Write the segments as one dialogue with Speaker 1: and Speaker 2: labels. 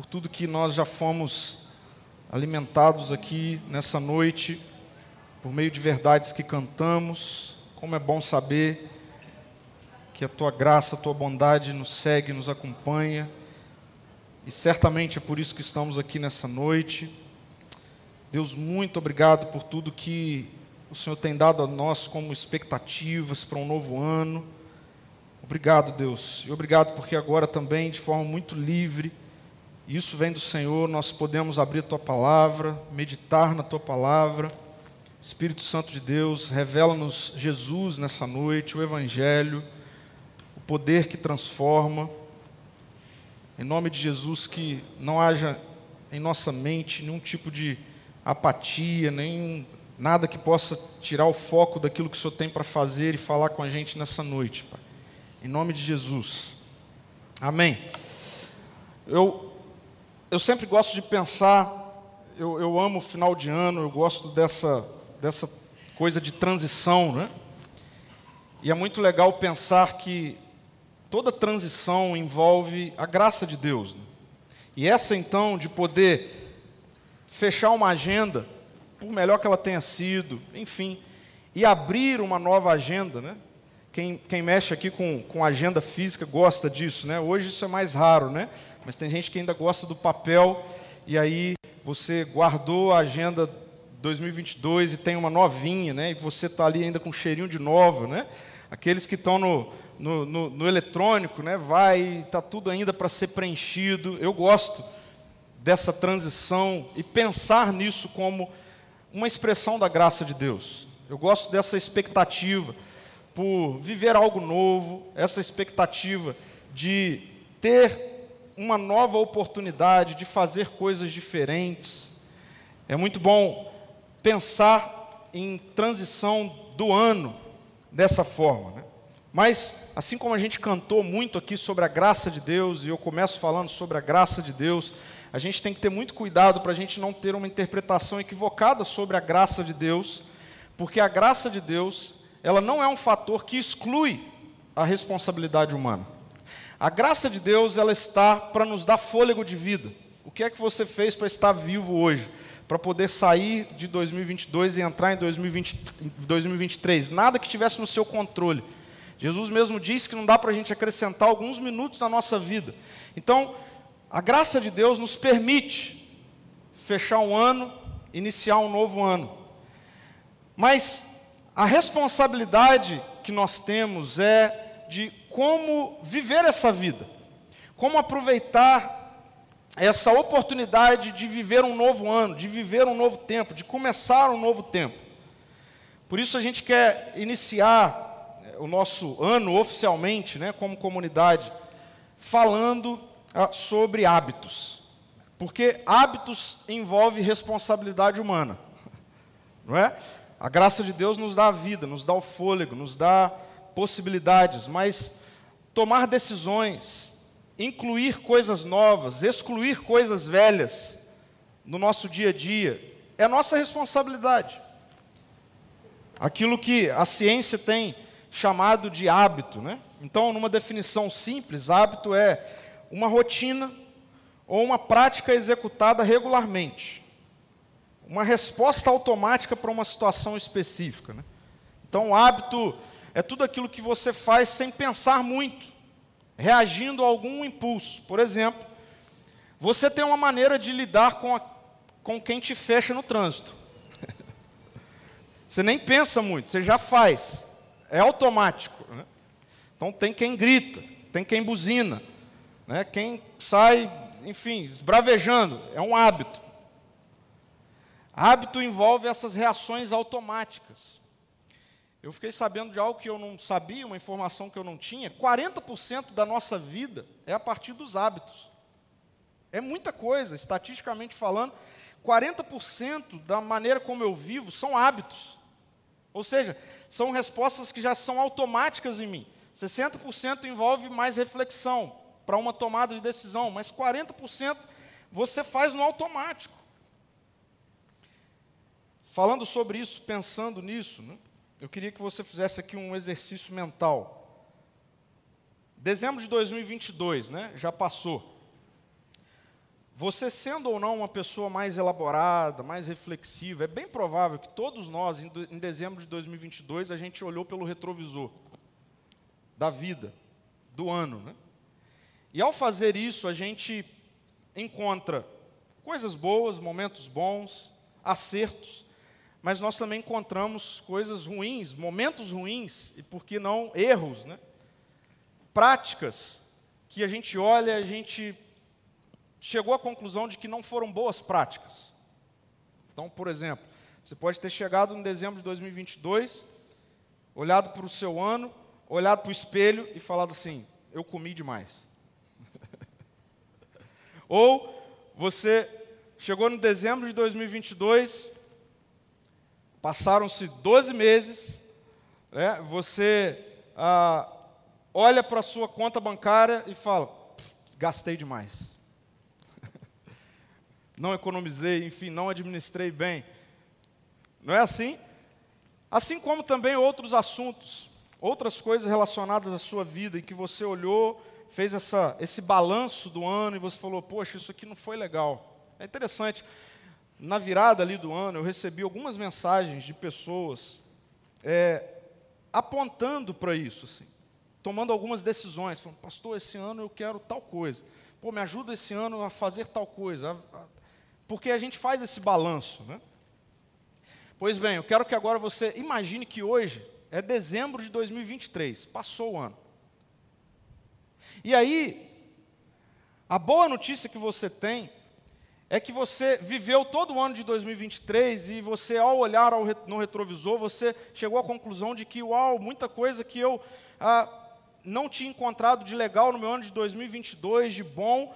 Speaker 1: por tudo que nós já fomos alimentados aqui nessa noite, por meio de verdades que cantamos. Como é bom saber que a tua graça, a tua bondade nos segue, nos acompanha. E certamente é por isso que estamos aqui nessa noite. Deus, muito obrigado por tudo que o Senhor tem dado a nós como expectativas para um novo ano. Obrigado, Deus. E obrigado porque agora também, de forma muito livre, isso vem do Senhor, nós podemos abrir tua palavra, meditar na tua palavra. Espírito Santo de Deus, revela-nos Jesus nessa noite, o Evangelho, o poder que transforma. Em nome de Jesus, que não haja em nossa mente nenhum tipo de apatia, nenhum nada que possa tirar o foco daquilo que o Senhor tem para fazer e falar com a gente nessa noite, Pai. Em nome de Jesus. Amém. Eu, eu sempre gosto de pensar, eu, eu amo final de ano, eu gosto dessa, dessa coisa de transição, né? E é muito legal pensar que toda transição envolve a graça de Deus. Né? E essa então, de poder fechar uma agenda, por melhor que ela tenha sido, enfim, e abrir uma nova agenda, né? Quem, quem mexe aqui com, com agenda física gosta disso, né? Hoje isso é mais raro, né? Mas tem gente que ainda gosta do papel e aí você guardou a agenda 2022 e tem uma novinha, né? E você está ali ainda com um cheirinho de nova, né? Aqueles que estão no, no, no, no eletrônico, né? Vai, está tudo ainda para ser preenchido. Eu gosto dessa transição e pensar nisso como uma expressão da graça de Deus. Eu gosto dessa expectativa por viver algo novo, essa expectativa de ter uma nova oportunidade, de fazer coisas diferentes. É muito bom pensar em transição do ano dessa forma. Né? Mas, assim como a gente cantou muito aqui sobre a graça de Deus, e eu começo falando sobre a graça de Deus, a gente tem que ter muito cuidado para a gente não ter uma interpretação equivocada sobre a graça de Deus, porque a graça de Deus, ela não é um fator que exclui a responsabilidade humana. A graça de Deus, ela está para nos dar fôlego de vida. O que é que você fez para estar vivo hoje? Para poder sair de 2022 e entrar em 2020, 2023? Nada que tivesse no seu controle. Jesus mesmo disse que não dá para a gente acrescentar alguns minutos na nossa vida. Então, a graça de Deus nos permite fechar um ano, iniciar um novo ano. Mas a responsabilidade que nós temos é de como viver essa vida, como aproveitar essa oportunidade de viver um novo ano, de viver um novo tempo, de começar um novo tempo. Por isso a gente quer iniciar o nosso ano oficialmente, né, como comunidade, falando ah, sobre hábitos. Porque hábitos envolve responsabilidade humana. Não é? A graça de Deus nos dá a vida, nos dá o fôlego, nos dá possibilidades, mas tomar decisões, incluir coisas novas, excluir coisas velhas no nosso dia a dia, é nossa responsabilidade. Aquilo que a ciência tem chamado de hábito, né? Então, numa definição simples, hábito é uma rotina ou uma prática executada regularmente. Uma resposta automática para uma situação específica. Né? Então, o hábito é tudo aquilo que você faz sem pensar muito, reagindo a algum impulso. Por exemplo, você tem uma maneira de lidar com, a, com quem te fecha no trânsito. você nem pensa muito, você já faz. É automático. Né? Então, tem quem grita, tem quem buzina, né? Quem sai, enfim, esbravejando, é um hábito. Hábito envolve essas reações automáticas. Eu fiquei sabendo de algo que eu não sabia, uma informação que eu não tinha. 40% da nossa vida é a partir dos hábitos. É muita coisa, estatisticamente falando. 40% da maneira como eu vivo são hábitos. Ou seja, são respostas que já são automáticas em mim. 60% envolve mais reflexão para uma tomada de decisão, mas 40% você faz no automático. Falando sobre isso, pensando nisso, né, eu queria que você fizesse aqui um exercício mental. Dezembro de 2022, né, já passou. você sendo ou não uma pessoa mais elaborada, mais reflexiva, é bem provável que todos nós, em dezembro de 2022, a gente olhou pelo retrovisor da vida, do ano. Né? E ao fazer isso, a gente encontra coisas boas, momentos bons, acertos, mas nós também encontramos coisas ruins, momentos ruins, e por que não erros, né? práticas que a gente olha, a gente chegou à conclusão de que não foram boas práticas. Então, por exemplo, você pode ter chegado em dezembro de 2022, olhado para o seu ano, olhado para o espelho e falado assim: eu comi demais. Ou você chegou no dezembro de 2022, passaram-se 12 meses, né, você ah, olha para a sua conta bancária e fala: gastei demais não economizei, enfim, não administrei bem. Não é assim? Assim como também outros assuntos, outras coisas relacionadas à sua vida, em que você olhou, fez essa, esse balanço do ano e você falou: Poxa, isso aqui não foi legal. É interessante. Na virada ali do ano, eu recebi algumas mensagens de pessoas é, apontando para isso, assim, tomando algumas decisões. Falando, pastor, esse ano eu quero tal coisa. Pô, me ajuda esse ano a fazer tal coisa, a, a porque a gente faz esse balanço. Né? Pois bem, eu quero que agora você imagine que hoje é dezembro de 2023, passou o ano. E aí, a boa notícia que você tem é que você viveu todo o ano de 2023 e você, ao olhar ao, no retrovisor, você chegou à conclusão de que, uau, muita coisa que eu ah, não tinha encontrado de legal no meu ano de 2022, de bom,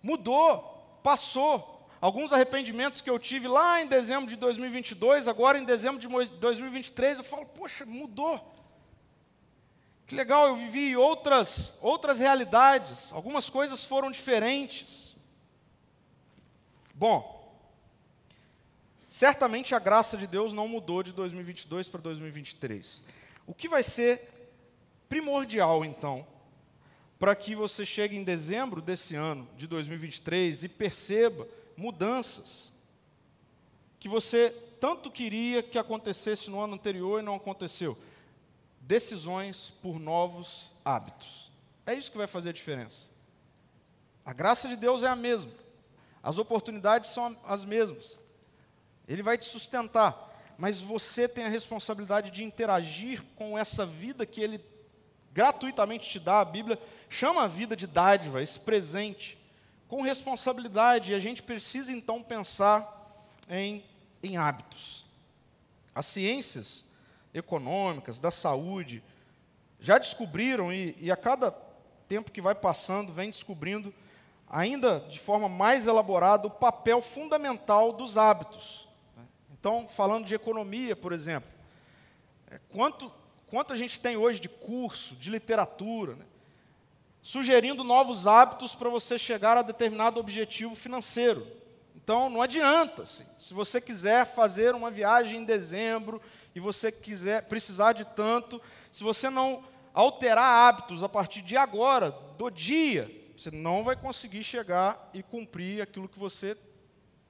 Speaker 1: mudou, passou. Alguns arrependimentos que eu tive lá em dezembro de 2022, agora em dezembro de 2023, eu falo, poxa, mudou. Que legal, eu vivi outras, outras realidades, algumas coisas foram diferentes. Bom, certamente a graça de Deus não mudou de 2022 para 2023. O que vai ser primordial, então, para que você chegue em dezembro desse ano, de 2023, e perceba mudanças que você tanto queria que acontecesse no ano anterior e não aconteceu. Decisões por novos hábitos. É isso que vai fazer a diferença. A graça de Deus é a mesma. As oportunidades são as mesmas. Ele vai te sustentar, mas você tem a responsabilidade de interagir com essa vida que ele gratuitamente te dá. A Bíblia chama a vida de dádiva, esse presente com responsabilidade, e a gente precisa então pensar em, em hábitos. As ciências econômicas, da saúde, já descobriram, e, e a cada tempo que vai passando, vem descobrindo, ainda de forma mais elaborada, o papel fundamental dos hábitos. Então, falando de economia, por exemplo, é, quanto, quanto a gente tem hoje de curso, de literatura, né? sugerindo novos hábitos para você chegar a determinado objetivo financeiro. Então, não adianta. Assim. Se você quiser fazer uma viagem em dezembro e você quiser precisar de tanto, se você não alterar hábitos a partir de agora, do dia, você não vai conseguir chegar e cumprir aquilo que você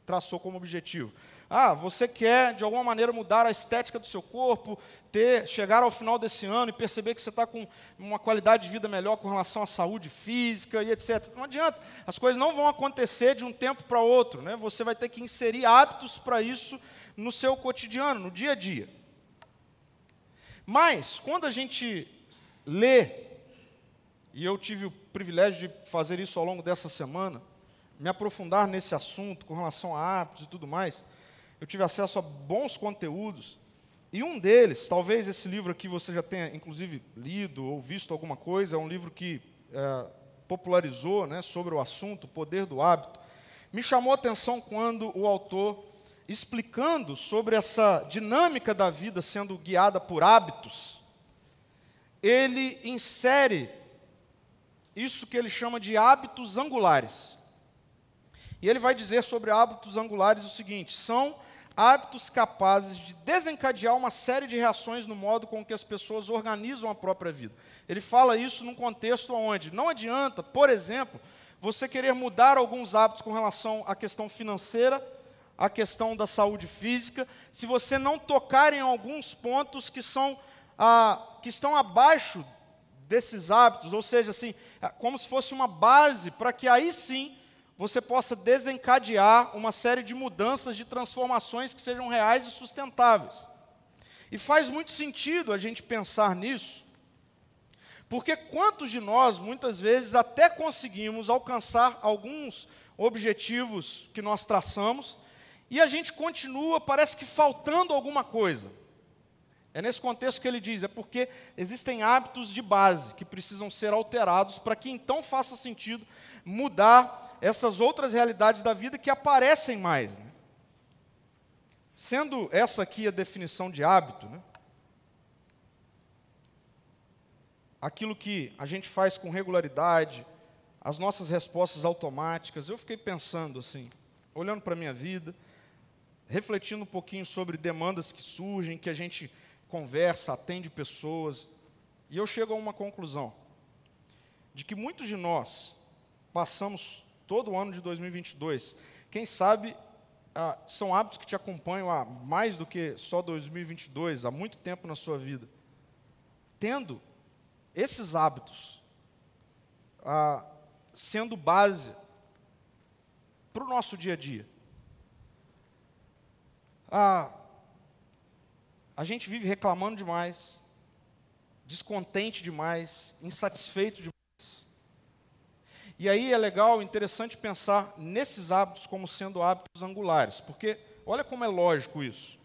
Speaker 1: traçou como objetivo. Ah, você quer de alguma maneira mudar a estética do seu corpo, ter, chegar ao final desse ano e perceber que você está com uma qualidade de vida melhor com relação à saúde física e etc. Não adianta, as coisas não vão acontecer de um tempo para outro, né? Você vai ter que inserir hábitos para isso no seu cotidiano, no dia a dia. Mas quando a gente lê, e eu tive o privilégio de fazer isso ao longo dessa semana, me aprofundar nesse assunto com relação a hábitos e tudo mais eu tive acesso a bons conteúdos. E um deles, talvez esse livro aqui você já tenha, inclusive, lido ou visto alguma coisa, é um livro que é, popularizou né, sobre o assunto, o poder do hábito. Me chamou a atenção quando o autor, explicando sobre essa dinâmica da vida sendo guiada por hábitos, ele insere isso que ele chama de hábitos angulares. E ele vai dizer sobre hábitos angulares o seguinte: são hábitos capazes de desencadear uma série de reações no modo com que as pessoas organizam a própria vida. Ele fala isso num contexto onde não adianta, por exemplo, você querer mudar alguns hábitos com relação à questão financeira, à questão da saúde física, se você não tocar em alguns pontos que são ah, que estão abaixo desses hábitos, ou seja, assim, é como se fosse uma base para que aí sim você possa desencadear uma série de mudanças, de transformações que sejam reais e sustentáveis. E faz muito sentido a gente pensar nisso, porque quantos de nós, muitas vezes, até conseguimos alcançar alguns objetivos que nós traçamos, e a gente continua, parece que faltando alguma coisa. É nesse contexto que ele diz, é porque existem hábitos de base que precisam ser alterados para que então faça sentido mudar essas outras realidades da vida que aparecem mais. Né? Sendo essa aqui a definição de hábito, né? aquilo que a gente faz com regularidade, as nossas respostas automáticas, eu fiquei pensando assim, olhando para a minha vida, refletindo um pouquinho sobre demandas que surgem, que a gente conversa, atende pessoas, e eu chego a uma conclusão: de que muitos de nós passamos todo o ano de 2022, quem sabe ah, são hábitos que te acompanham há mais do que só 2022, há muito tempo na sua vida, tendo esses hábitos ah, sendo base para o nosso dia a dia. Ah, a gente vive reclamando demais, descontente demais, insatisfeito demais. E aí é legal, interessante pensar nesses hábitos como sendo hábitos angulares, porque olha como é lógico isso.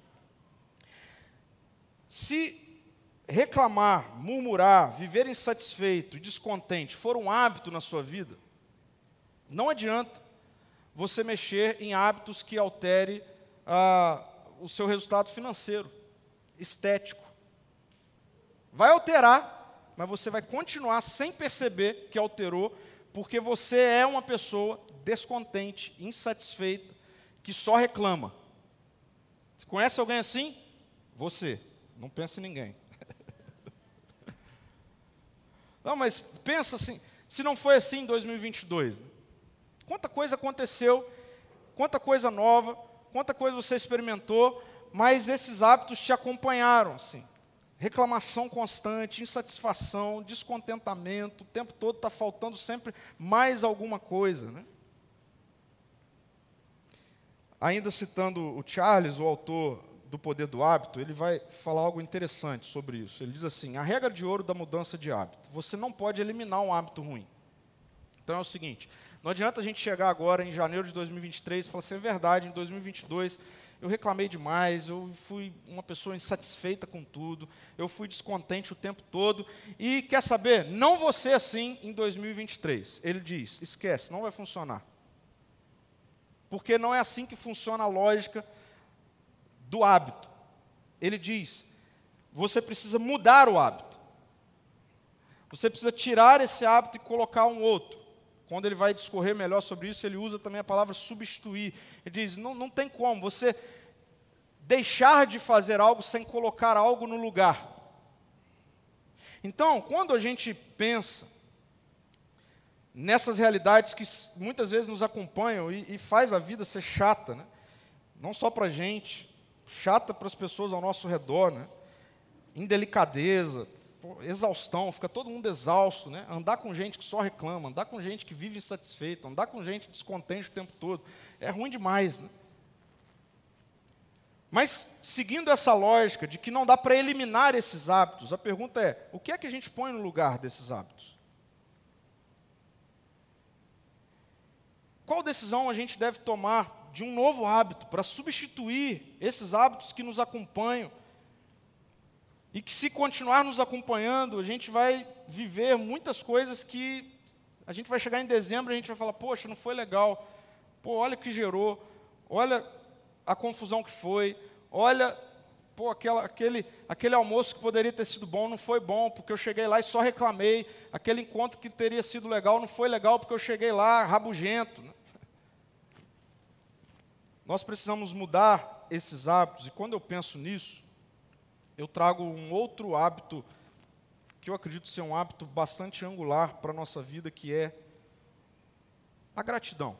Speaker 1: Se reclamar, murmurar, viver insatisfeito, descontente for um hábito na sua vida, não adianta você mexer em hábitos que altere ah, o seu resultado financeiro estético. Vai alterar, mas você vai continuar sem perceber que alterou, porque você é uma pessoa descontente, insatisfeita, que só reclama. Você conhece alguém assim? Você. Não pensa em ninguém. Não, mas pensa assim, se não foi assim em 2022, né? quanta coisa aconteceu, quanta coisa nova, quanta coisa você experimentou, mas esses hábitos te acompanharam, assim. Reclamação constante, insatisfação, descontentamento, o tempo todo está faltando sempre mais alguma coisa. Né? Ainda citando o Charles, o autor do Poder do Hábito, ele vai falar algo interessante sobre isso. Ele diz assim: a regra de ouro da mudança de hábito. Você não pode eliminar um hábito ruim. Então é o seguinte: não adianta a gente chegar agora em janeiro de 2023 e falar assim, é verdade, em 2022 eu reclamei demais, eu fui uma pessoa insatisfeita com tudo, eu fui descontente o tempo todo. E quer saber? Não ser assim em 2023. Ele diz: esquece, não vai funcionar. Porque não é assim que funciona a lógica do hábito. Ele diz: você precisa mudar o hábito. Você precisa tirar esse hábito e colocar um outro. Quando ele vai discorrer melhor sobre isso, ele usa também a palavra substituir. Ele diz: não, não tem como você deixar de fazer algo sem colocar algo no lugar. Então, quando a gente pensa nessas realidades que muitas vezes nos acompanham e, e faz a vida ser chata, né? não só para a gente, chata para as pessoas ao nosso redor, né? indelicadeza, exaustão, fica todo mundo exausto, né? Andar com gente que só reclama, andar com gente que vive insatisfeito, andar com gente descontente o tempo todo, é ruim demais, né? Mas, seguindo essa lógica de que não dá para eliminar esses hábitos, a pergunta é: o que é que a gente põe no lugar desses hábitos? Qual decisão a gente deve tomar de um novo hábito para substituir esses hábitos que nos acompanham e que se continuar nos acompanhando, a gente vai viver muitas coisas que a gente vai chegar em dezembro e a gente vai falar, poxa, não foi legal. Pô, olha o que gerou. Olha a confusão que foi. Olha, pô, aquela, aquele, aquele almoço que poderia ter sido bom não foi bom, porque eu cheguei lá e só reclamei. Aquele encontro que teria sido legal não foi legal, porque eu cheguei lá rabugento. Nós precisamos mudar esses hábitos, e quando eu penso nisso, eu trago um outro hábito, que eu acredito ser um hábito bastante angular para a nossa vida, que é a gratidão.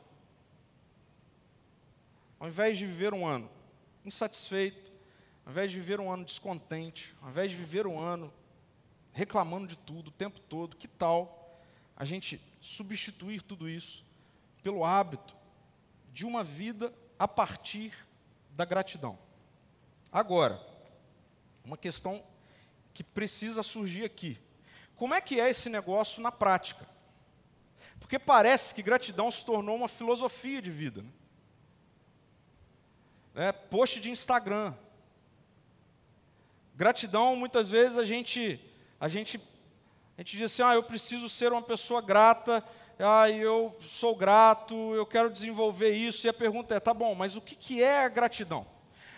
Speaker 1: Ao invés de viver um ano insatisfeito, ao invés de viver um ano descontente, ao invés de viver um ano reclamando de tudo o tempo todo, que tal a gente substituir tudo isso pelo hábito de uma vida a partir da gratidão? Agora, uma questão que precisa surgir aqui. Como é que é esse negócio na prática? Porque parece que gratidão se tornou uma filosofia de vida. Né? É, post de Instagram. Gratidão, muitas vezes a gente, a gente, a gente diz assim, ah, eu preciso ser uma pessoa grata, ah, eu sou grato, eu quero desenvolver isso. E a pergunta é, tá bom, mas o que, que é a gratidão?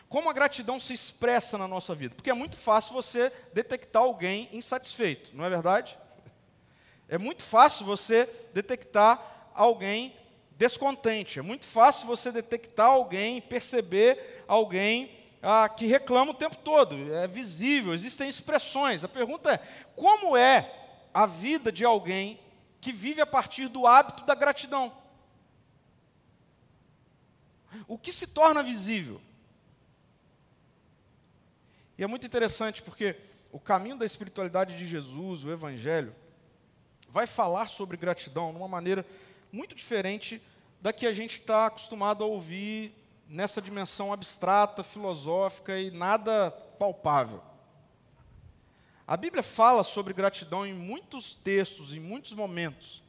Speaker 1: Como a gratidão se expressa na nossa vida? Porque é muito fácil você detectar alguém insatisfeito, não é verdade? É muito fácil você detectar alguém descontente. É muito fácil você detectar alguém, perceber alguém ah, que reclama o tempo todo. É visível, existem expressões. A pergunta é: como é a vida de alguém que vive a partir do hábito da gratidão? O que se torna visível? É muito interessante porque o caminho da espiritualidade de Jesus, o Evangelho, vai falar sobre gratidão de uma maneira muito diferente da que a gente está acostumado a ouvir nessa dimensão abstrata, filosófica e nada palpável. A Bíblia fala sobre gratidão em muitos textos, em muitos momentos.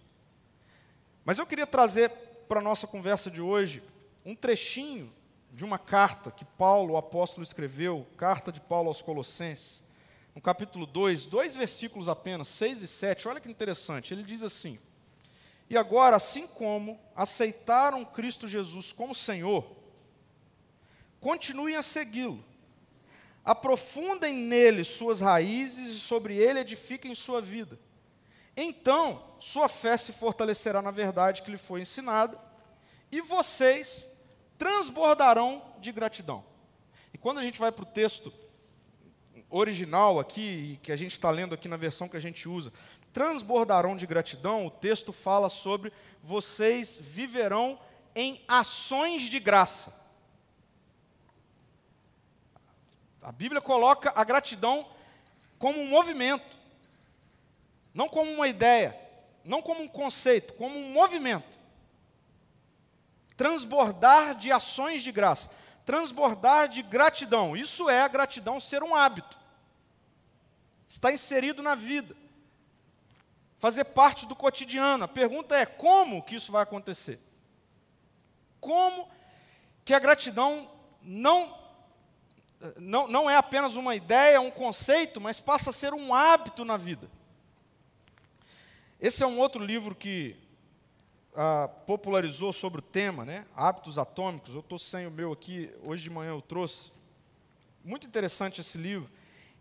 Speaker 1: Mas eu queria trazer para a nossa conversa de hoje um trechinho de uma carta que Paulo, o apóstolo, escreveu, carta de Paulo aos Colossenses, no capítulo 2, dois versículos apenas, 6 e 7, olha que interessante, ele diz assim: E agora, assim como aceitaram Cristo Jesus como Senhor, continuem a segui-lo, aprofundem nele suas raízes e sobre ele edifiquem sua vida. Então, sua fé se fortalecerá na verdade que lhe foi ensinada, e vocês transbordarão de gratidão. E quando a gente vai para o texto original aqui, que a gente está lendo aqui na versão que a gente usa, transbordarão de gratidão, o texto fala sobre vocês viverão em ações de graça. A Bíblia coloca a gratidão como um movimento, não como uma ideia, não como um conceito, como um movimento transbordar de ações de graça, transbordar de gratidão. Isso é a gratidão ser um hábito. Está inserido na vida. Fazer parte do cotidiano. A pergunta é como que isso vai acontecer? Como que a gratidão não não, não é apenas uma ideia, um conceito, mas passa a ser um hábito na vida. Esse é um outro livro que ah, popularizou sobre o tema, né? Hábitos atômicos. Eu estou sem o meu aqui, hoje de manhã eu trouxe. Muito interessante esse livro.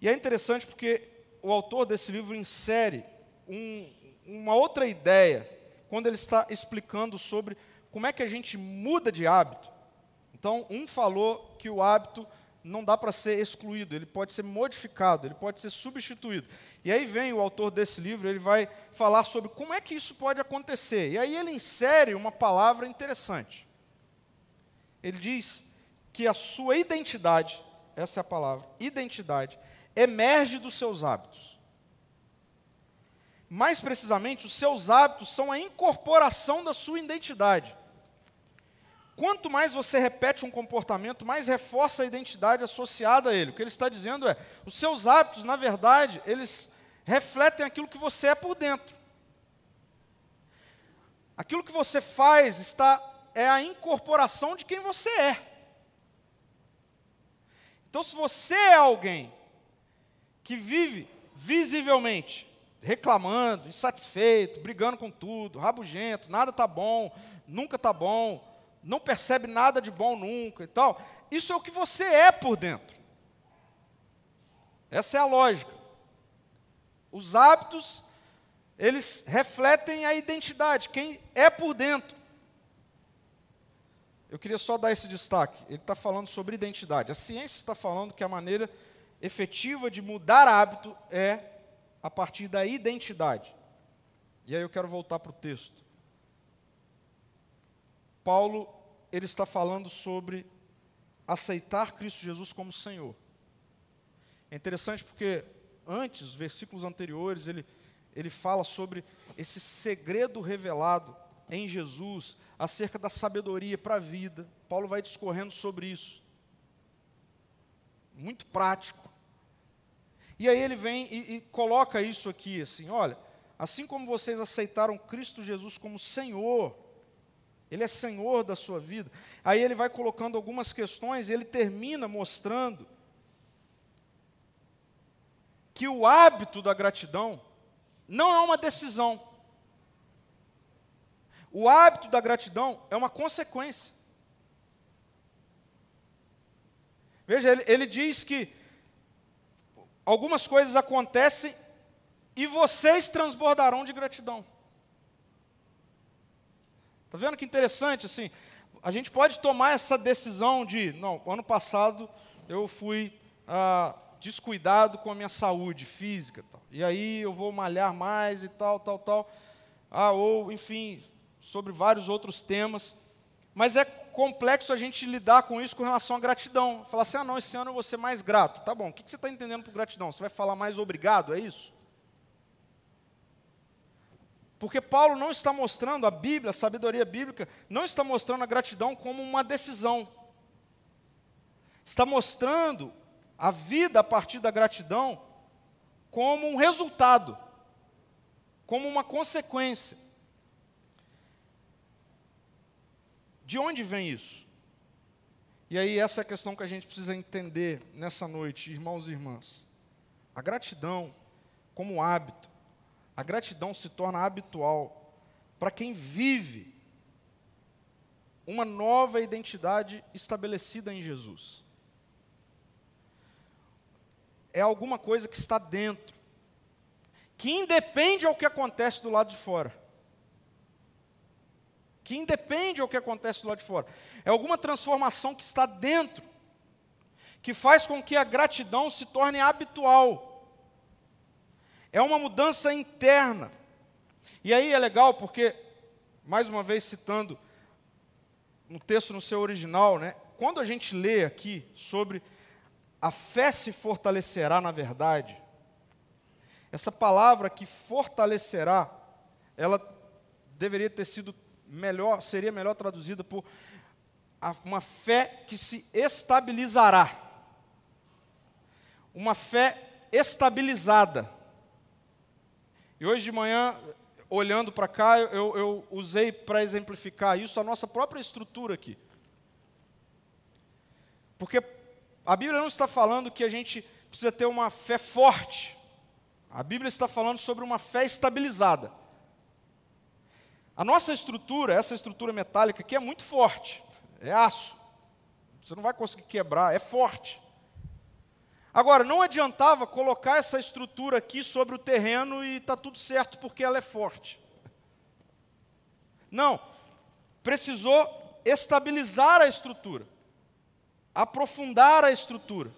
Speaker 1: E é interessante porque o autor desse livro insere um, uma outra ideia quando ele está explicando sobre como é que a gente muda de hábito. Então, um falou que o hábito não dá para ser excluído, ele pode ser modificado, ele pode ser substituído. E aí vem o autor desse livro, ele vai falar sobre como é que isso pode acontecer. E aí ele insere uma palavra interessante. Ele diz que a sua identidade, essa é a palavra, identidade, emerge dos seus hábitos. Mais precisamente, os seus hábitos são a incorporação da sua identidade. Quanto mais você repete um comportamento, mais reforça a identidade associada a ele. O que ele está dizendo é: os seus hábitos, na verdade, eles refletem aquilo que você é por dentro. Aquilo que você faz está é a incorporação de quem você é. Então, se você é alguém que vive visivelmente reclamando, insatisfeito, brigando com tudo, rabugento, nada está bom, nunca está bom, não percebe nada de bom nunca e tal. Isso é o que você é por dentro. Essa é a lógica. Os hábitos, eles refletem a identidade, quem é por dentro. Eu queria só dar esse destaque. Ele está falando sobre identidade. A ciência está falando que a maneira efetiva de mudar hábito é a partir da identidade. E aí eu quero voltar para o texto. Paulo ele está falando sobre aceitar Cristo Jesus como Senhor. É interessante porque antes, versículos anteriores, ele, ele fala sobre esse segredo revelado em Jesus acerca da sabedoria para a vida. Paulo vai discorrendo sobre isso. Muito prático. E aí ele vem e, e coloca isso aqui assim: olha, assim como vocês aceitaram Cristo Jesus como Senhor, Ele é Senhor da sua vida. Aí ele vai colocando algumas questões e ele termina mostrando que o hábito da gratidão não é uma decisão. O hábito da gratidão é uma consequência. Veja, ele, ele diz que algumas coisas acontecem e vocês transbordarão de gratidão. Está vendo que interessante? Assim, a gente pode tomar essa decisão de, não, ano passado eu fui ah, descuidado com a minha saúde física, tal, e aí eu vou malhar mais e tal, tal, tal, ah, ou, enfim, sobre vários outros temas. Mas é complexo a gente lidar com isso com relação à gratidão. Falar assim, ah, não, esse ano eu vou ser mais grato. Tá bom, o que você está entendendo por gratidão? Você vai falar mais obrigado, é isso? Porque Paulo não está mostrando, a Bíblia, a sabedoria bíblica, não está mostrando a gratidão como uma decisão. Está mostrando a vida a partir da gratidão como um resultado, como uma consequência. De onde vem isso? E aí, essa é a questão que a gente precisa entender nessa noite, irmãos e irmãs. A gratidão, como hábito, a gratidão se torna habitual para quem vive uma nova identidade estabelecida em Jesus é alguma coisa que está dentro, que independe ao que acontece do lado de fora. Que independe ao que acontece do lado de fora. É alguma transformação que está dentro, que faz com que a gratidão se torne habitual. É uma mudança interna. E aí é legal porque, mais uma vez citando no texto no seu original, né, quando a gente lê aqui sobre a fé se fortalecerá na verdade. Essa palavra que fortalecerá, ela deveria ter sido melhor, seria melhor traduzida por uma fé que se estabilizará. Uma fé estabilizada. E hoje de manhã, olhando para cá, eu, eu usei para exemplificar isso a nossa própria estrutura aqui. Porque a Bíblia não está falando que a gente precisa ter uma fé forte. A Bíblia está falando sobre uma fé estabilizada. A nossa estrutura, essa estrutura metálica aqui é muito forte. É aço. Você não vai conseguir quebrar, é forte. Agora, não adiantava colocar essa estrutura aqui sobre o terreno e está tudo certo porque ela é forte. Não. Precisou estabilizar a estrutura aprofundar a estrutura.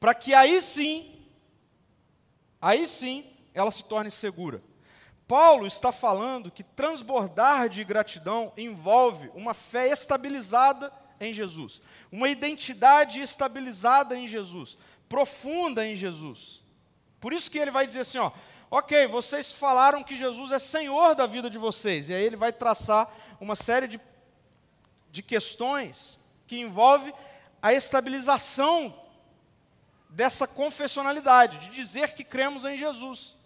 Speaker 1: Para que aí sim, aí sim, ela se torne segura. Paulo está falando que transbordar de gratidão envolve uma fé estabilizada em Jesus, uma identidade estabilizada em Jesus, profunda em Jesus. Por isso que ele vai dizer assim, ó, ok, vocês falaram que Jesus é Senhor da vida de vocês, e aí ele vai traçar uma série de de questões que envolve a estabilização dessa confessionalidade, de dizer que cremos em Jesus.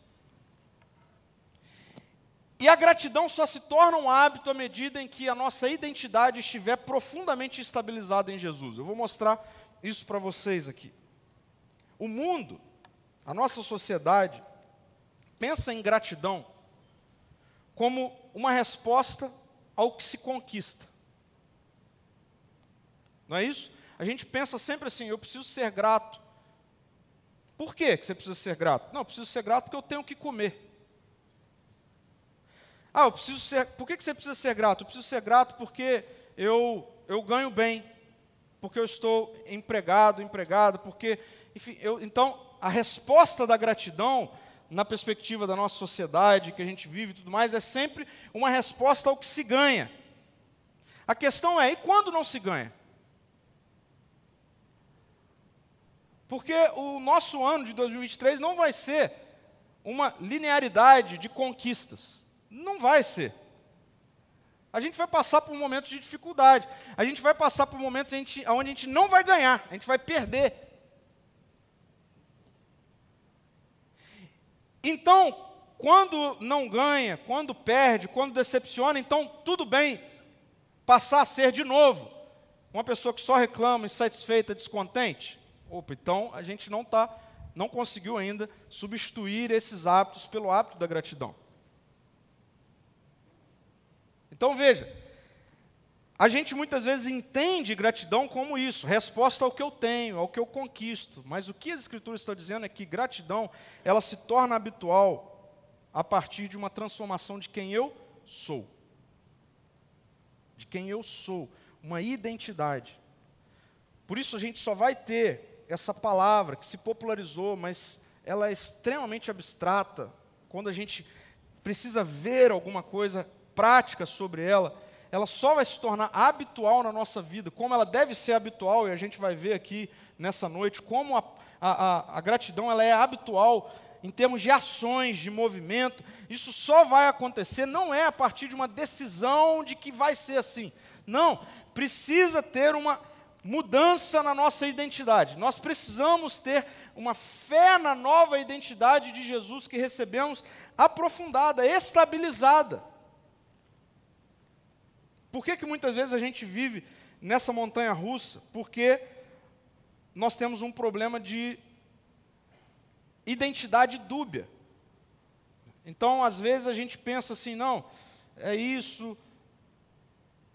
Speaker 1: E a gratidão só se torna um hábito à medida em que a nossa identidade estiver profundamente estabilizada em Jesus. Eu vou mostrar isso para vocês aqui. O mundo, a nossa sociedade, pensa em gratidão como uma resposta ao que se conquista. Não é isso? A gente pensa sempre assim: eu preciso ser grato. Por que você precisa ser grato? Não, eu preciso ser grato porque eu tenho que comer. Ah, eu preciso ser. Por que você precisa ser grato? Eu preciso ser grato porque eu, eu ganho bem, porque eu estou empregado, empregado, porque. Enfim, eu, então, a resposta da gratidão na perspectiva da nossa sociedade, que a gente vive e tudo mais, é sempre uma resposta ao que se ganha. A questão é, e quando não se ganha? Porque o nosso ano de 2023 não vai ser uma linearidade de conquistas. Não vai ser. A gente vai passar por momentos de dificuldade. A gente vai passar por momentos onde a gente não vai ganhar, a gente vai perder. Então, quando não ganha, quando perde, quando decepciona, então tudo bem passar a ser de novo uma pessoa que só reclama, insatisfeita, descontente. Opa, então a gente não tá, não conseguiu ainda substituir esses hábitos pelo hábito da gratidão. Então veja, a gente muitas vezes entende gratidão como isso, resposta ao que eu tenho, ao que eu conquisto. Mas o que as escrituras estão dizendo é que gratidão, ela se torna habitual a partir de uma transformação de quem eu sou. De quem eu sou, uma identidade. Por isso a gente só vai ter essa palavra que se popularizou, mas ela é extremamente abstrata. Quando a gente precisa ver alguma coisa prática sobre ela, ela só vai se tornar habitual na nossa vida, como ela deve ser habitual, e a gente vai ver aqui nessa noite como a, a, a gratidão ela é habitual em termos de ações, de movimento. Isso só vai acontecer, não é a partir de uma decisão de que vai ser assim. Não, precisa ter uma mudança na nossa identidade. Nós precisamos ter uma fé na nova identidade de Jesus que recebemos, aprofundada, estabilizada. Por que, que muitas vezes a gente vive nessa montanha russa? Porque nós temos um problema de identidade dúbia. Então, às vezes, a gente pensa assim: não, é isso,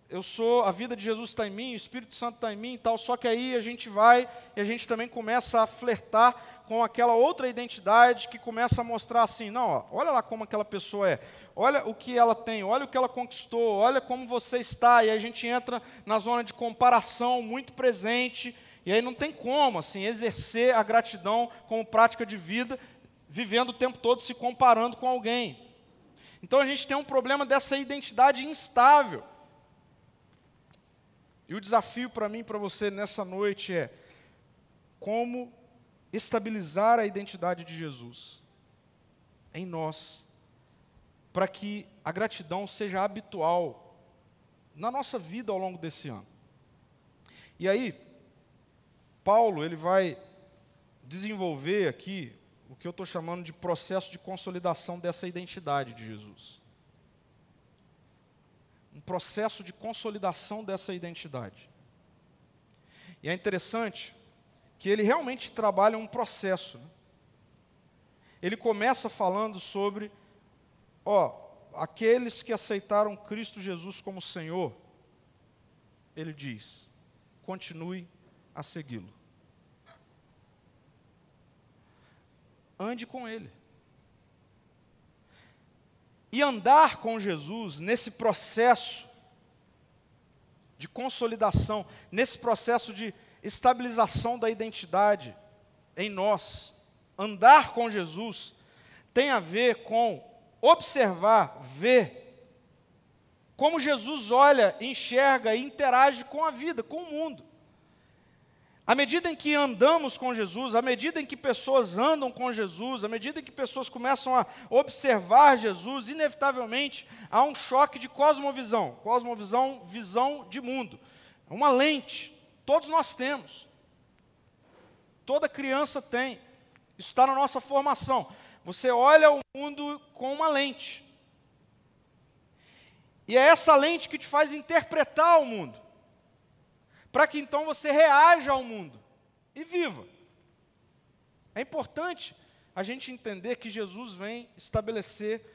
Speaker 1: eu sou, a vida de Jesus está em mim, o Espírito Santo está em mim e tal, só que aí a gente vai e a gente também começa a flertar com aquela outra identidade que começa a mostrar assim, não, ó, olha lá como aquela pessoa é, olha o que ela tem, olha o que ela conquistou, olha como você está, e a gente entra na zona de comparação muito presente, e aí não tem como, assim, exercer a gratidão como prática de vida, vivendo o tempo todo se comparando com alguém. Então a gente tem um problema dessa identidade instável. E o desafio para mim e para você nessa noite é como estabilizar a identidade de Jesus em nós, para que a gratidão seja habitual na nossa vida ao longo desse ano. E aí, Paulo, ele vai desenvolver aqui o que eu estou chamando de processo de consolidação dessa identidade de Jesus um processo de consolidação dessa identidade. E é interessante que ele realmente trabalha um processo. Né? Ele começa falando sobre, ó, aqueles que aceitaram Cristo Jesus como Senhor, ele diz: continue a segui-lo. Ande com ele. E andar com Jesus nesse processo de consolidação, nesse processo de estabilização da identidade em nós, andar com Jesus tem a ver com observar, ver como Jesus olha, enxerga e interage com a vida, com o mundo. À medida em que andamos com Jesus, à medida em que pessoas andam com Jesus, à medida em que pessoas começam a observar Jesus, inevitavelmente há um choque de cosmovisão. Cosmovisão, visão de mundo. É uma lente. Todos nós temos. Toda criança tem. Isso está na nossa formação. Você olha o mundo com uma lente. E é essa lente que te faz interpretar o mundo para que então você reaja ao mundo e viva. É importante a gente entender que Jesus vem estabelecer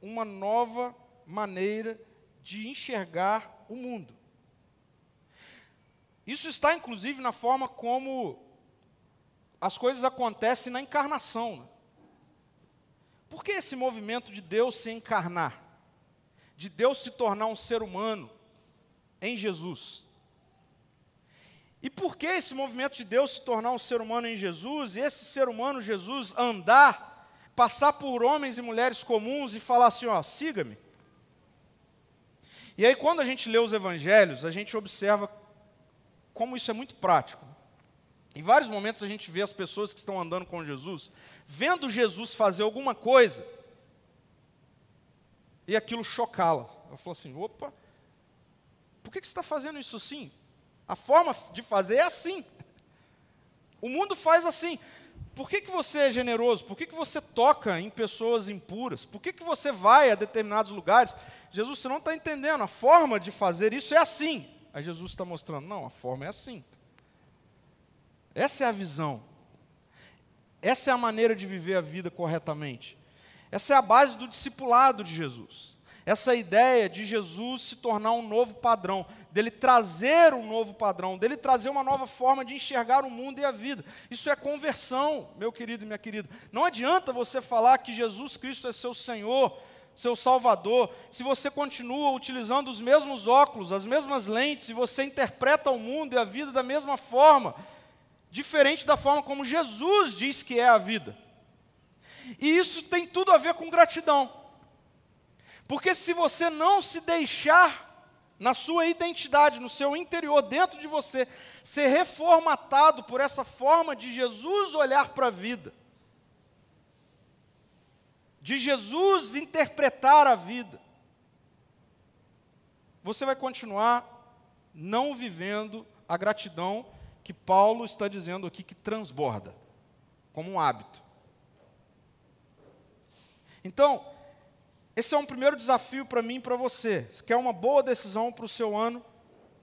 Speaker 1: uma nova maneira de enxergar o mundo. Isso está inclusive na forma como as coisas acontecem na encarnação. Né? Por que esse movimento de Deus se encarnar? De Deus se tornar um ser humano em Jesus? E por que esse movimento de Deus se tornar um ser humano em Jesus, e esse ser humano, Jesus, andar passar por homens e mulheres comuns e falar assim: ó, siga-me. E aí, quando a gente lê os evangelhos, a gente observa como isso é muito prático. Em vários momentos a gente vê as pessoas que estão andando com Jesus, vendo Jesus fazer alguma coisa, e aquilo chocá-la. Ela falou assim: opa, por que, que você está fazendo isso assim? A forma de fazer é assim. O mundo faz assim. Por que, que você é generoso? Por que, que você toca em pessoas impuras? Por que, que você vai a determinados lugares? Jesus, você não está entendendo. A forma de fazer isso é assim. Aí Jesus está mostrando: não, a forma é assim. Essa é a visão. Essa é a maneira de viver a vida corretamente. Essa é a base do discipulado de Jesus. Essa ideia de Jesus se tornar um novo padrão, dele trazer um novo padrão, dele trazer uma nova forma de enxergar o mundo e a vida. Isso é conversão, meu querido e minha querida. Não adianta você falar que Jesus Cristo é seu Senhor, seu Salvador, se você continua utilizando os mesmos óculos, as mesmas lentes, e você interpreta o mundo e a vida da mesma forma, diferente da forma como Jesus diz que é a vida. E isso tem tudo a ver com gratidão. Porque se você não se deixar na sua identidade, no seu interior, dentro de você, ser reformatado por essa forma de Jesus olhar para a vida, de Jesus interpretar a vida, você vai continuar não vivendo a gratidão que Paulo está dizendo aqui que transborda, como um hábito. Então, esse é um primeiro desafio para mim e para você. Se quer uma boa decisão para o seu ano,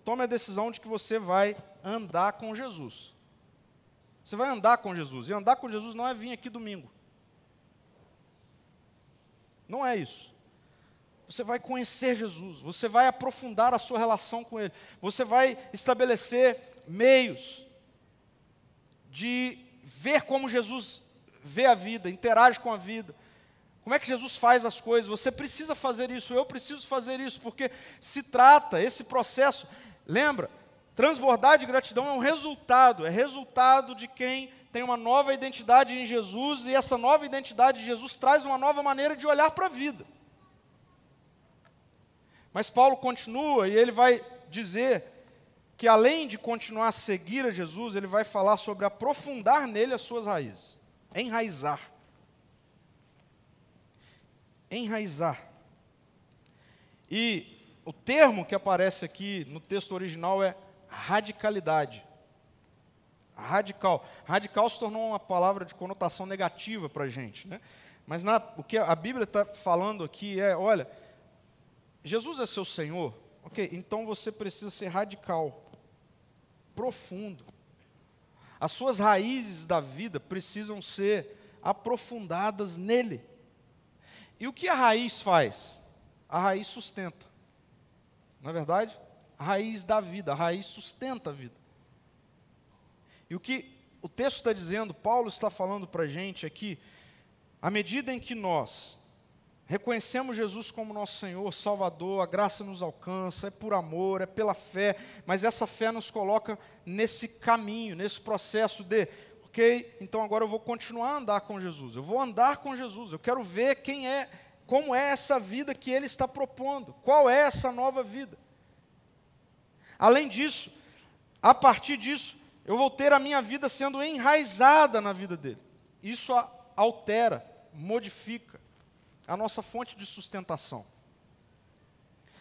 Speaker 1: tome a decisão de que você vai andar com Jesus. Você vai andar com Jesus. E andar com Jesus não é vir aqui domingo. Não é isso. Você vai conhecer Jesus, você vai aprofundar a sua relação com Ele, você vai estabelecer meios de ver como Jesus vê a vida, interage com a vida, como é que Jesus faz as coisas? Você precisa fazer isso, eu preciso fazer isso, porque se trata, esse processo, lembra, transbordar de gratidão é um resultado, é resultado de quem tem uma nova identidade em Jesus, e essa nova identidade de Jesus traz uma nova maneira de olhar para a vida. Mas Paulo continua e ele vai dizer que além de continuar a seguir a Jesus, ele vai falar sobre aprofundar nele as suas raízes, enraizar enraizar. E o termo que aparece aqui no texto original é radicalidade. Radical. Radical se tornou uma palavra de conotação negativa para a gente. Né? Mas na, o que a Bíblia está falando aqui é: olha, Jesus é seu Senhor, ok, então você precisa ser radical, profundo. As suas raízes da vida precisam ser aprofundadas nele. E o que a raiz faz? A raiz sustenta. Não é verdade? A raiz da vida, a raiz sustenta a vida. E o que o texto está dizendo, Paulo está falando para a gente aqui, à medida em que nós reconhecemos Jesus como nosso Senhor, Salvador, a graça nos alcança, é por amor, é pela fé, mas essa fé nos coloca nesse caminho, nesse processo de ok, então agora eu vou continuar a andar com Jesus. Eu vou andar com Jesus. Eu quero ver quem é, como é essa vida que Ele está propondo. Qual é essa nova vida? Além disso, a partir disso, eu vou ter a minha vida sendo enraizada na vida dele. Isso altera, modifica a nossa fonte de sustentação.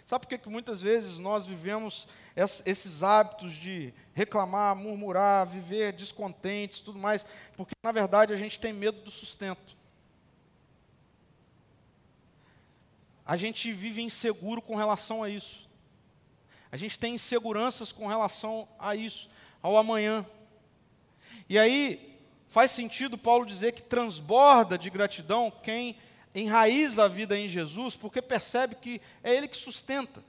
Speaker 1: Sabe por que, que muitas vezes nós vivemos esses hábitos de reclamar, murmurar, viver descontentes, tudo mais? Porque, na verdade, a gente tem medo do sustento. A gente vive inseguro com relação a isso. A gente tem inseguranças com relação a isso, ao amanhã. E aí, faz sentido Paulo dizer que transborda de gratidão quem enraiza a vida em Jesus, porque percebe que é Ele que sustenta,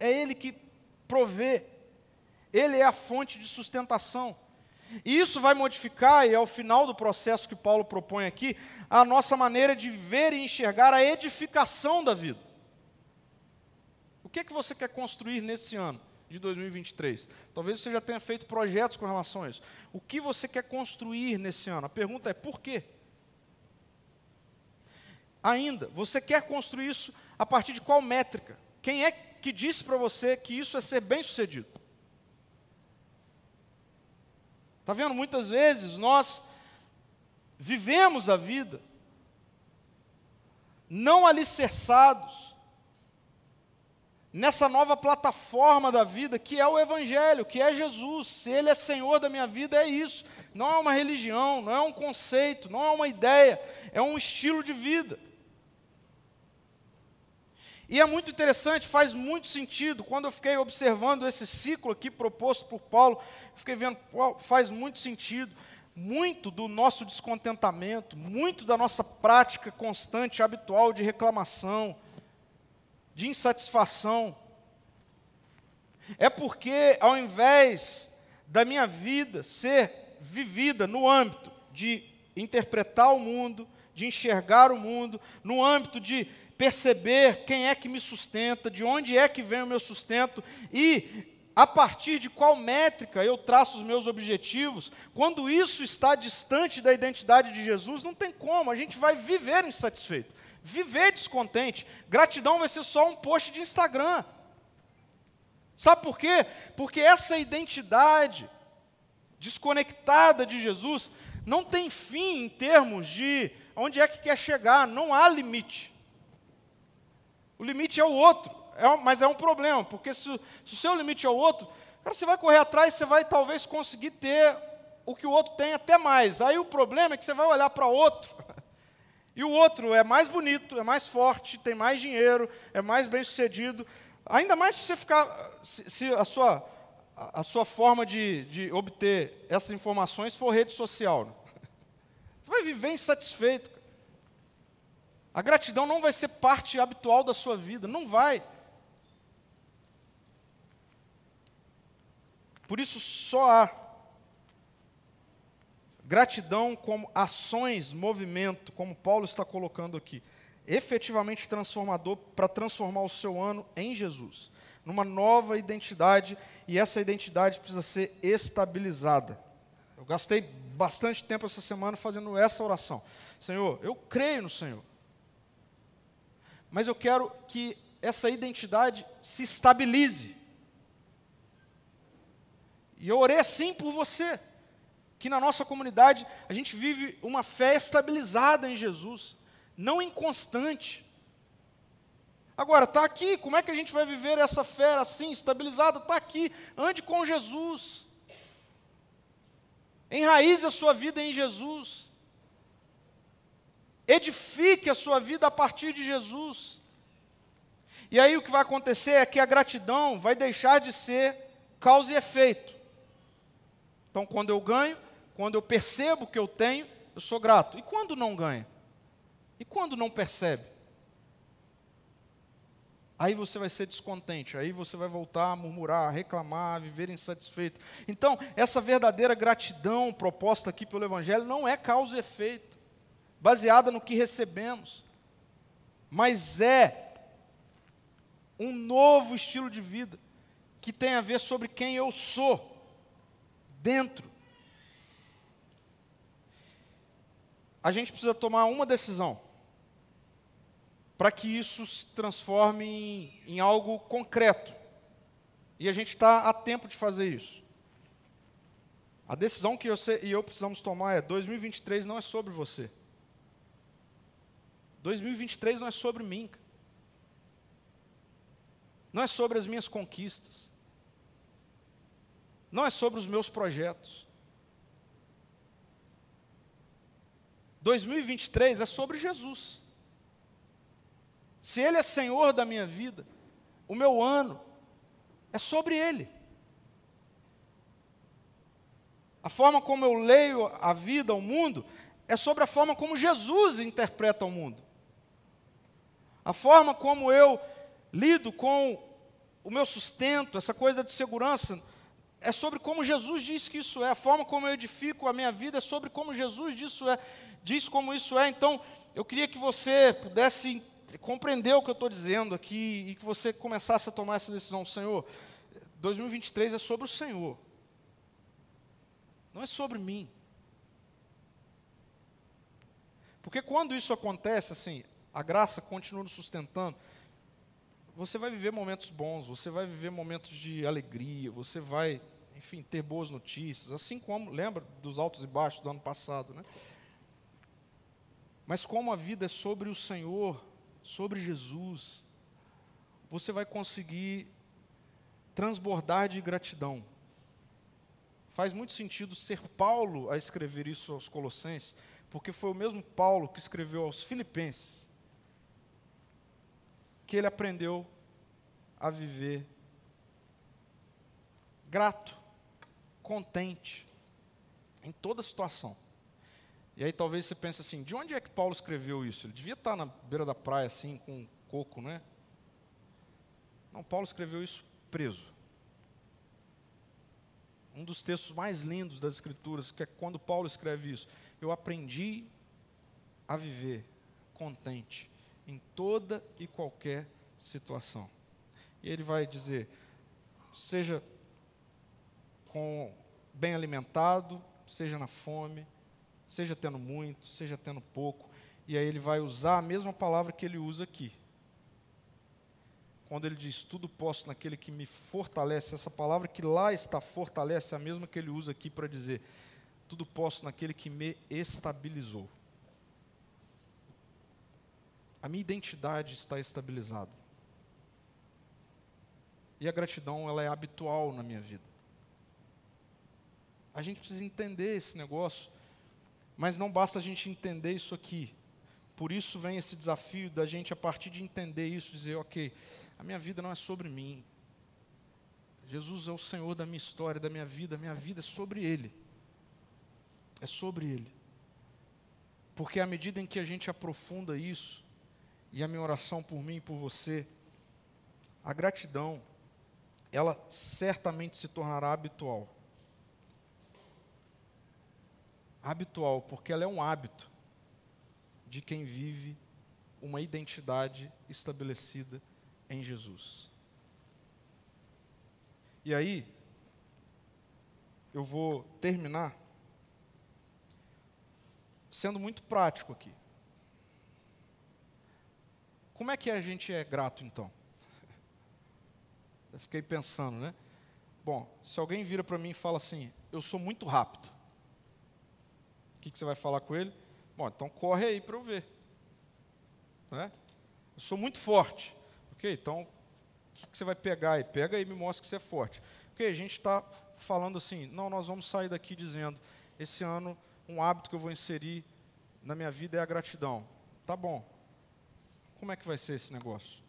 Speaker 1: é Ele que provê, Ele é a fonte de sustentação. E isso vai modificar, e é o final do processo que Paulo propõe aqui, a nossa maneira de ver e enxergar a edificação da vida. O que é que você quer construir nesse ano? De 2023. Talvez você já tenha feito projetos com relação a isso. O que você quer construir nesse ano? A pergunta é por quê? Ainda, você quer construir isso a partir de qual métrica? Quem é que disse para você que isso é ser bem-sucedido? Está vendo? Muitas vezes nós vivemos a vida não alicerçados nessa nova plataforma da vida que é o Evangelho, que é Jesus. Se Ele é Senhor da minha vida, é isso. Não é uma religião, não é um conceito, não é uma ideia, é um estilo de vida. E é muito interessante, faz muito sentido, quando eu fiquei observando esse ciclo aqui proposto por Paulo, fiquei vendo, faz muito sentido. Muito do nosso descontentamento, muito da nossa prática constante, habitual de reclamação, de insatisfação, é porque, ao invés da minha vida ser vivida no âmbito de interpretar o mundo, de enxergar o mundo, no âmbito de perceber quem é que me sustenta, de onde é que vem o meu sustento e a partir de qual métrica eu traço os meus objetivos, quando isso está distante da identidade de Jesus, não tem como, a gente vai viver insatisfeito, viver descontente. Gratidão vai ser só um post de Instagram. Sabe por quê? Porque essa identidade desconectada de Jesus não tem fim em termos de onde é que quer chegar, não há limite. O limite é o outro, é, mas é um problema, porque se, se o seu limite é o outro, cara, você vai correr atrás, você vai talvez conseguir ter o que o outro tem até mais. Aí o problema é que você vai olhar para outro, e o outro é mais bonito, é mais forte, tem mais dinheiro, é mais bem sucedido. Ainda mais se você ficar, se, se a sua a sua forma de, de, obter essas informações for rede social. Né? Você vai viver insatisfeito. A gratidão não vai ser parte habitual da sua vida, não vai. Por isso só há gratidão como ações, movimento, como Paulo está colocando aqui, efetivamente transformador para transformar o seu ano em Jesus, numa nova identidade, e essa identidade precisa ser estabilizada. Eu gastei bastante tempo essa semana fazendo essa oração. Senhor, eu creio no Senhor mas eu quero que essa identidade se estabilize. E eu orei assim por você, que na nossa comunidade a gente vive uma fé estabilizada em Jesus, não inconstante. Agora, está aqui, como é que a gente vai viver essa fé assim, estabilizada? Está aqui, ande com Jesus. Enraize a sua vida em Jesus. Edifique a sua vida a partir de Jesus. E aí o que vai acontecer é que a gratidão vai deixar de ser causa e efeito. Então, quando eu ganho, quando eu percebo que eu tenho, eu sou grato. E quando não ganha? E quando não percebe? Aí você vai ser descontente, aí você vai voltar a murmurar, a reclamar, a viver insatisfeito. Então, essa verdadeira gratidão proposta aqui pelo Evangelho não é causa e efeito baseada no que recebemos, mas é um novo estilo de vida que tem a ver sobre quem eu sou dentro. A gente precisa tomar uma decisão para que isso se transforme em, em algo concreto. E a gente está a tempo de fazer isso. A decisão que você e eu precisamos tomar é: 2023 não é sobre você. 2023 não é sobre mim. Não é sobre as minhas conquistas. Não é sobre os meus projetos. 2023 é sobre Jesus. Se Ele é Senhor da minha vida, o meu ano é sobre Ele. A forma como eu leio a vida, o mundo, é sobre a forma como Jesus interpreta o mundo. A forma como eu lido com o meu sustento, essa coisa de segurança, é sobre como Jesus diz que isso é. A forma como eu edifico a minha vida é sobre como Jesus diz, isso é, diz como isso é. Então, eu queria que você pudesse compreender o que eu estou dizendo aqui e que você começasse a tomar essa decisão. Senhor, 2023 é sobre o Senhor. Não é sobre mim. Porque quando isso acontece, assim, a graça continua nos sustentando, você vai viver momentos bons, você vai viver momentos de alegria, você vai, enfim, ter boas notícias, assim como, lembra dos altos e baixos do ano passado, né? Mas como a vida é sobre o Senhor, sobre Jesus, você vai conseguir transbordar de gratidão. Faz muito sentido ser Paulo a escrever isso aos Colossenses, porque foi o mesmo Paulo que escreveu aos Filipenses que ele aprendeu a viver grato, contente, em toda situação. E aí talvez você pense assim, de onde é que Paulo escreveu isso? Ele devia estar na beira da praia assim, com um coco, né? Não, Paulo escreveu isso preso. Um dos textos mais lindos das Escrituras, que é quando Paulo escreve isso eu aprendi a viver contente em toda e qualquer situação. E ele vai dizer: seja com bem alimentado, seja na fome, seja tendo muito, seja tendo pouco. E aí ele vai usar a mesma palavra que ele usa aqui. Quando ele diz tudo posso naquele que me fortalece, essa palavra que lá está fortalece é a mesma que ele usa aqui para dizer tudo posso naquele que me estabilizou. A minha identidade está estabilizada. E a gratidão, ela é habitual na minha vida. A gente precisa entender esse negócio, mas não basta a gente entender isso aqui. Por isso vem esse desafio da gente, a partir de entender isso, dizer: ok, a minha vida não é sobre mim. Jesus é o Senhor da minha história, da minha vida, a minha vida é sobre Ele é sobre Ele. Porque à medida em que a gente aprofunda isso, e a minha oração por mim e por você, a gratidão, ela certamente se tornará habitual. Habitual, porque ela é um hábito de quem vive uma identidade estabelecida em Jesus. E aí, eu vou terminar sendo muito prático aqui. Como é que a gente é grato então? Eu fiquei pensando, né? Bom, se alguém vira para mim e fala assim, eu sou muito rápido, que, que você vai falar com ele? Bom, então corre aí para eu ver. Né? Eu sou muito forte. Ok, então o que, que você vai pegar aí? Pega aí e me mostra que você é forte. Ok, a gente está falando assim, não, nós vamos sair daqui dizendo, esse ano um hábito que eu vou inserir na minha vida é a gratidão. Tá bom. Como é que vai ser esse negócio?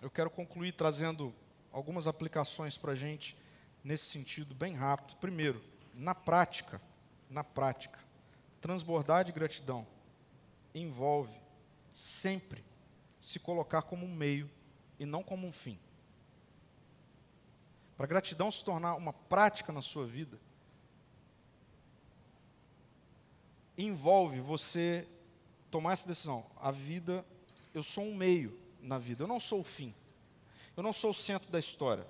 Speaker 1: Eu quero concluir trazendo algumas aplicações para a gente nesse sentido bem rápido. Primeiro, na prática, na prática, transbordar de gratidão envolve sempre se colocar como um meio e não como um fim. Para a gratidão se tornar uma prática na sua vida, envolve você tomar essa decisão. A vida, eu sou um meio na vida, eu não sou o fim. Eu não sou o centro da história.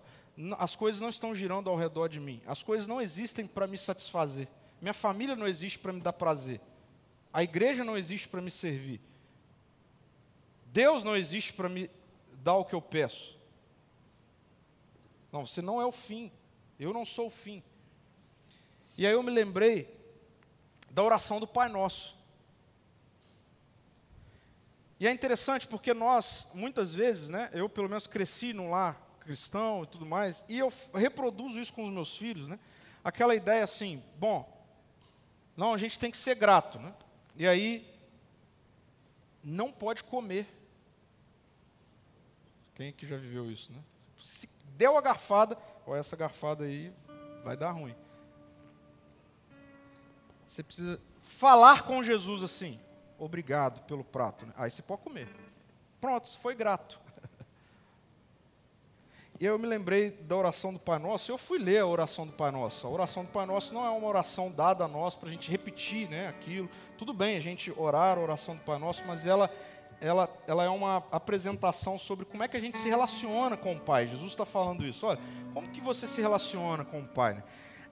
Speaker 1: As coisas não estão girando ao redor de mim. As coisas não existem para me satisfazer. Minha família não existe para me dar prazer. A igreja não existe para me servir. Deus não existe para me dar o que eu peço. Não, você não é o fim. Eu não sou o fim. E aí eu me lembrei da oração do Pai Nosso. E é interessante porque nós, muitas vezes, né, eu pelo menos cresci num lar cristão e tudo mais, e eu reproduzo isso com os meus filhos, né, aquela ideia assim, bom, não, a gente tem que ser grato, né, e aí, não pode comer. Quem que já viveu isso, né? Se deu a garfada, ou essa garfada aí vai dar ruim. Você precisa falar com Jesus assim: obrigado pelo prato. Aí você pode comer. Pronto, você foi grato. E eu me lembrei da oração do Pai Nosso, eu fui ler a oração do Pai Nosso. A oração do Pai Nosso não é uma oração dada a nós para a gente repetir né, aquilo. Tudo bem a gente orar a oração do Pai Nosso, mas ela ela, ela é uma apresentação sobre como é que a gente se relaciona com o Pai. Jesus está falando isso. Olha, como que você se relaciona com o Pai? Né?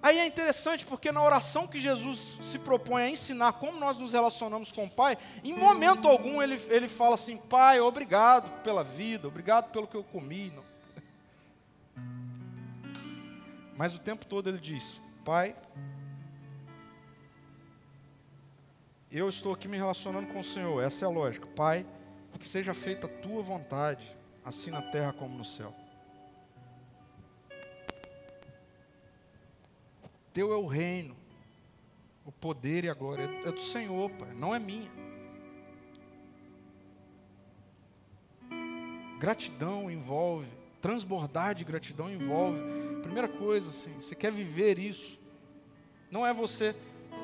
Speaker 1: Aí é interessante porque na oração que Jesus se propõe a ensinar como nós nos relacionamos com o Pai, em momento algum ele, ele fala assim: Pai, obrigado pela vida, obrigado pelo que eu comi. Mas o tempo todo ele diz: Pai, eu estou aqui me relacionando com o Senhor, essa é a lógica. Pai, que seja feita a tua vontade, assim na terra como no céu. Teu é o reino, o poder e a glória é do Senhor, Pai, não é minha. Gratidão envolve, transbordar de gratidão envolve. Primeira coisa, assim, você quer viver isso. Não é você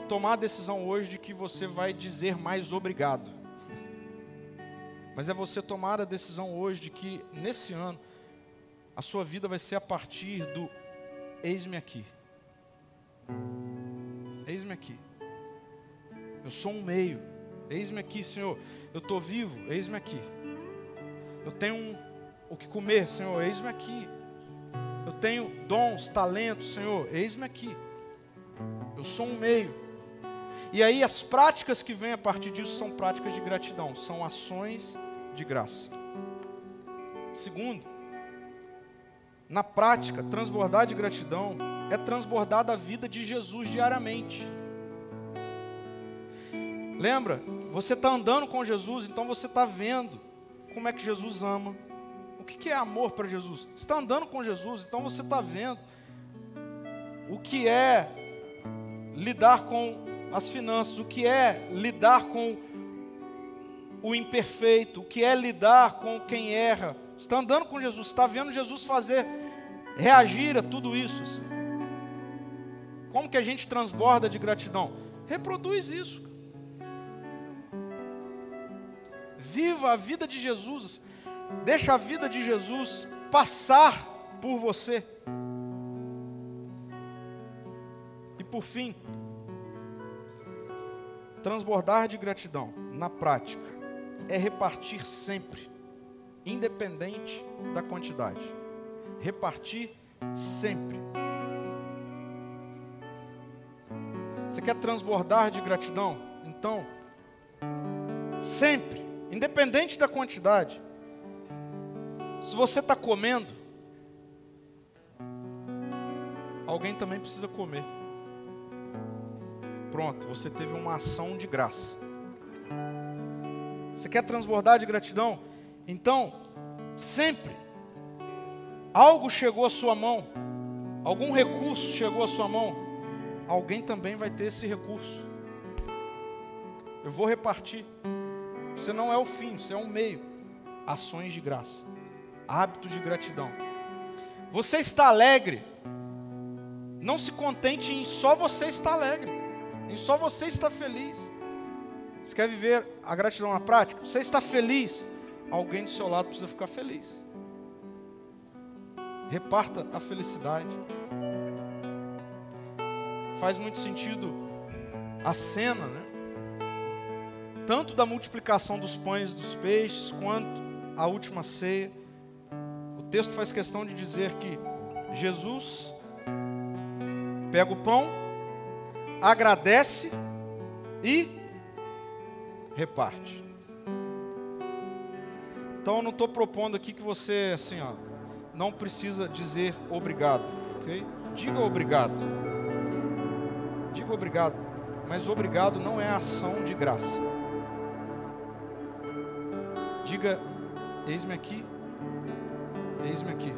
Speaker 1: tomar a decisão hoje de que você vai dizer mais obrigado. Mas é você tomar a decisão hoje de que nesse ano a sua vida vai ser a partir do eis-me aqui. Eis-me aqui. Eu sou um meio. Eis-me aqui, Senhor. Eu estou vivo. Eis-me aqui. Eu tenho um, o que comer, Senhor. Eis-me aqui. Eu tenho dons, talentos, Senhor. Eis-me aqui. Eu sou um meio. E aí as práticas que vêm a partir disso são práticas de gratidão, são ações de graça. Segundo, na prática, transbordar de gratidão é transbordar da vida de Jesus diariamente. Lembra? Você está andando com Jesus, então você está vendo como é que Jesus ama. O que, é amor para Jesus? Você está andando com Jesus, então você está vendo o que é lidar com as finanças, o que é lidar com o imperfeito, o que é lidar com quem erra. Está andando com Jesus, está vendo Jesus fazer, reagir a tudo isso. Assim. Como que a gente transborda de gratidão? Reproduz isso. Viva a vida de Jesus. Deixa a vida de Jesus passar por você. E por fim, transbordar de gratidão na prática é repartir sempre, independente da quantidade. Repartir sempre. Você quer transbordar de gratidão? Então, sempre, independente da quantidade. Se você está comendo, alguém também precisa comer. Pronto, você teve uma ação de graça. Você quer transbordar de gratidão? Então, sempre, algo chegou à sua mão, algum recurso chegou à sua mão, alguém também vai ter esse recurso. Eu vou repartir. Você não é o fim, você é um meio. Ações de graça, hábitos de gratidão. Você está alegre. Não se contente em só você estar alegre, em só você estar feliz. Você quer viver a gratidão na prática? Você está feliz? Alguém do seu lado precisa ficar feliz. Reparta a felicidade. Faz muito sentido a cena, né? Tanto da multiplicação dos pães e dos peixes, quanto a última ceia. O texto faz questão de dizer que Jesus pega o pão, agradece e reparte. Então eu não estou propondo aqui que você, assim, ó, não precisa dizer obrigado, ok? Diga obrigado. Diga obrigado. Mas obrigado não é ação de graça. Diga, eis-me aqui, eis-me aqui.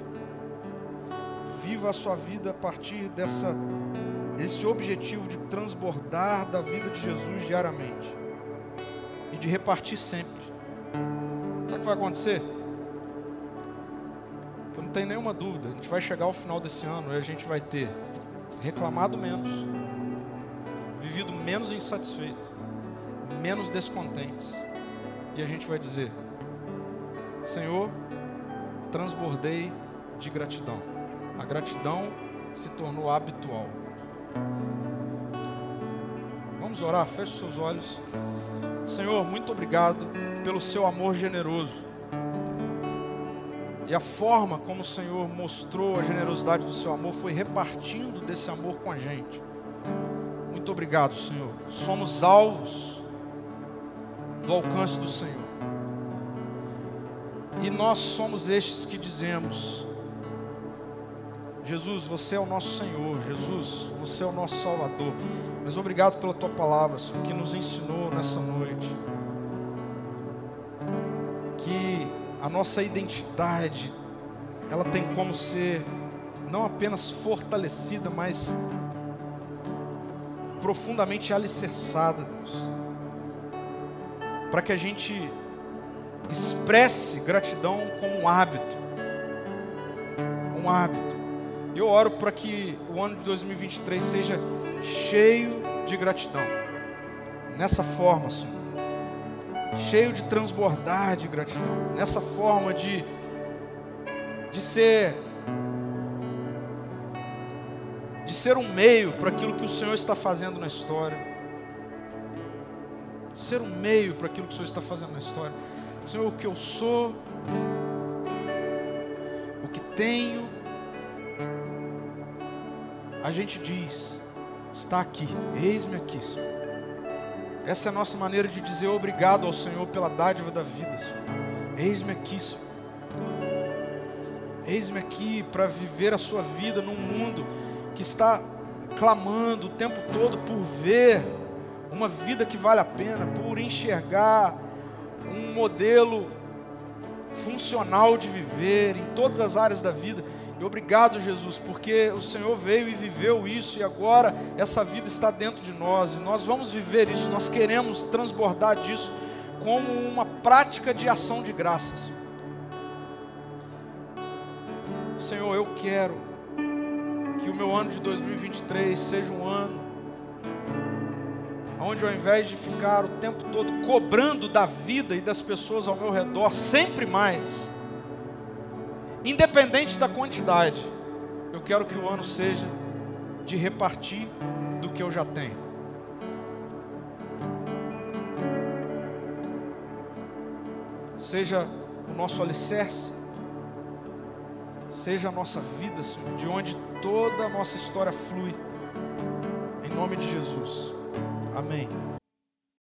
Speaker 1: Viva a sua vida a partir dessa, desse objetivo de transbordar da vida de Jesus diariamente e de repartir sempre. Sabe o que vai acontecer? Eu não tenho nenhuma dúvida. A gente vai chegar ao final desse ano e a gente vai ter reclamado menos, vivido menos insatisfeito, menos descontentes. E a gente vai dizer: Senhor, transbordei de gratidão. A gratidão se tornou habitual. Vamos orar, feche seus olhos. Senhor, muito obrigado pelo seu amor generoso. E a forma como o Senhor mostrou a generosidade do seu amor foi repartindo desse amor com a gente. Muito obrigado, Senhor. Somos alvos do alcance do Senhor. E nós somos estes que dizemos: Jesus, você é o nosso Senhor. Jesus, você é o nosso Salvador. Mas obrigado pela tua palavra, Senhor, que nos ensinou nessa noite. Que a nossa identidade, ela tem como ser não apenas fortalecida, mas profundamente alicerçada, Deus. Para que a gente expresse gratidão como um hábito. Um hábito. Eu oro para que o ano de 2023 seja cheio de gratidão. Nessa forma, Senhor cheio de transbordar de gratidão, nessa forma de, de ser de ser um meio para aquilo que o Senhor está fazendo na história, ser um meio para aquilo que o Senhor está fazendo na história. Senhor, o que eu sou, o que tenho, a gente diz, está aqui, eis-me aqui, Senhor. Essa é a nossa maneira de dizer obrigado ao Senhor pela dádiva da vida. Eis-me aqui, Senhor. Eis-me aqui para viver a sua vida num mundo que está clamando o tempo todo por ver uma vida que vale a pena, por enxergar um modelo funcional de viver em todas as áreas da vida. E obrigado, Jesus, porque o Senhor veio e viveu isso e agora essa vida está dentro de nós e nós vamos viver isso, nós queremos transbordar disso como uma prática de ação de graças. Senhor, eu quero que o meu ano de 2023 seja um ano onde ao invés de ficar o tempo todo cobrando da vida e das pessoas ao meu redor sempre mais, independente da quantidade, eu quero que o ano seja de repartir do que eu já tenho. Seja o nosso alicerce, seja a nossa vida, Senhor, de onde toda a nossa história flui. Em nome de Jesus. Amém.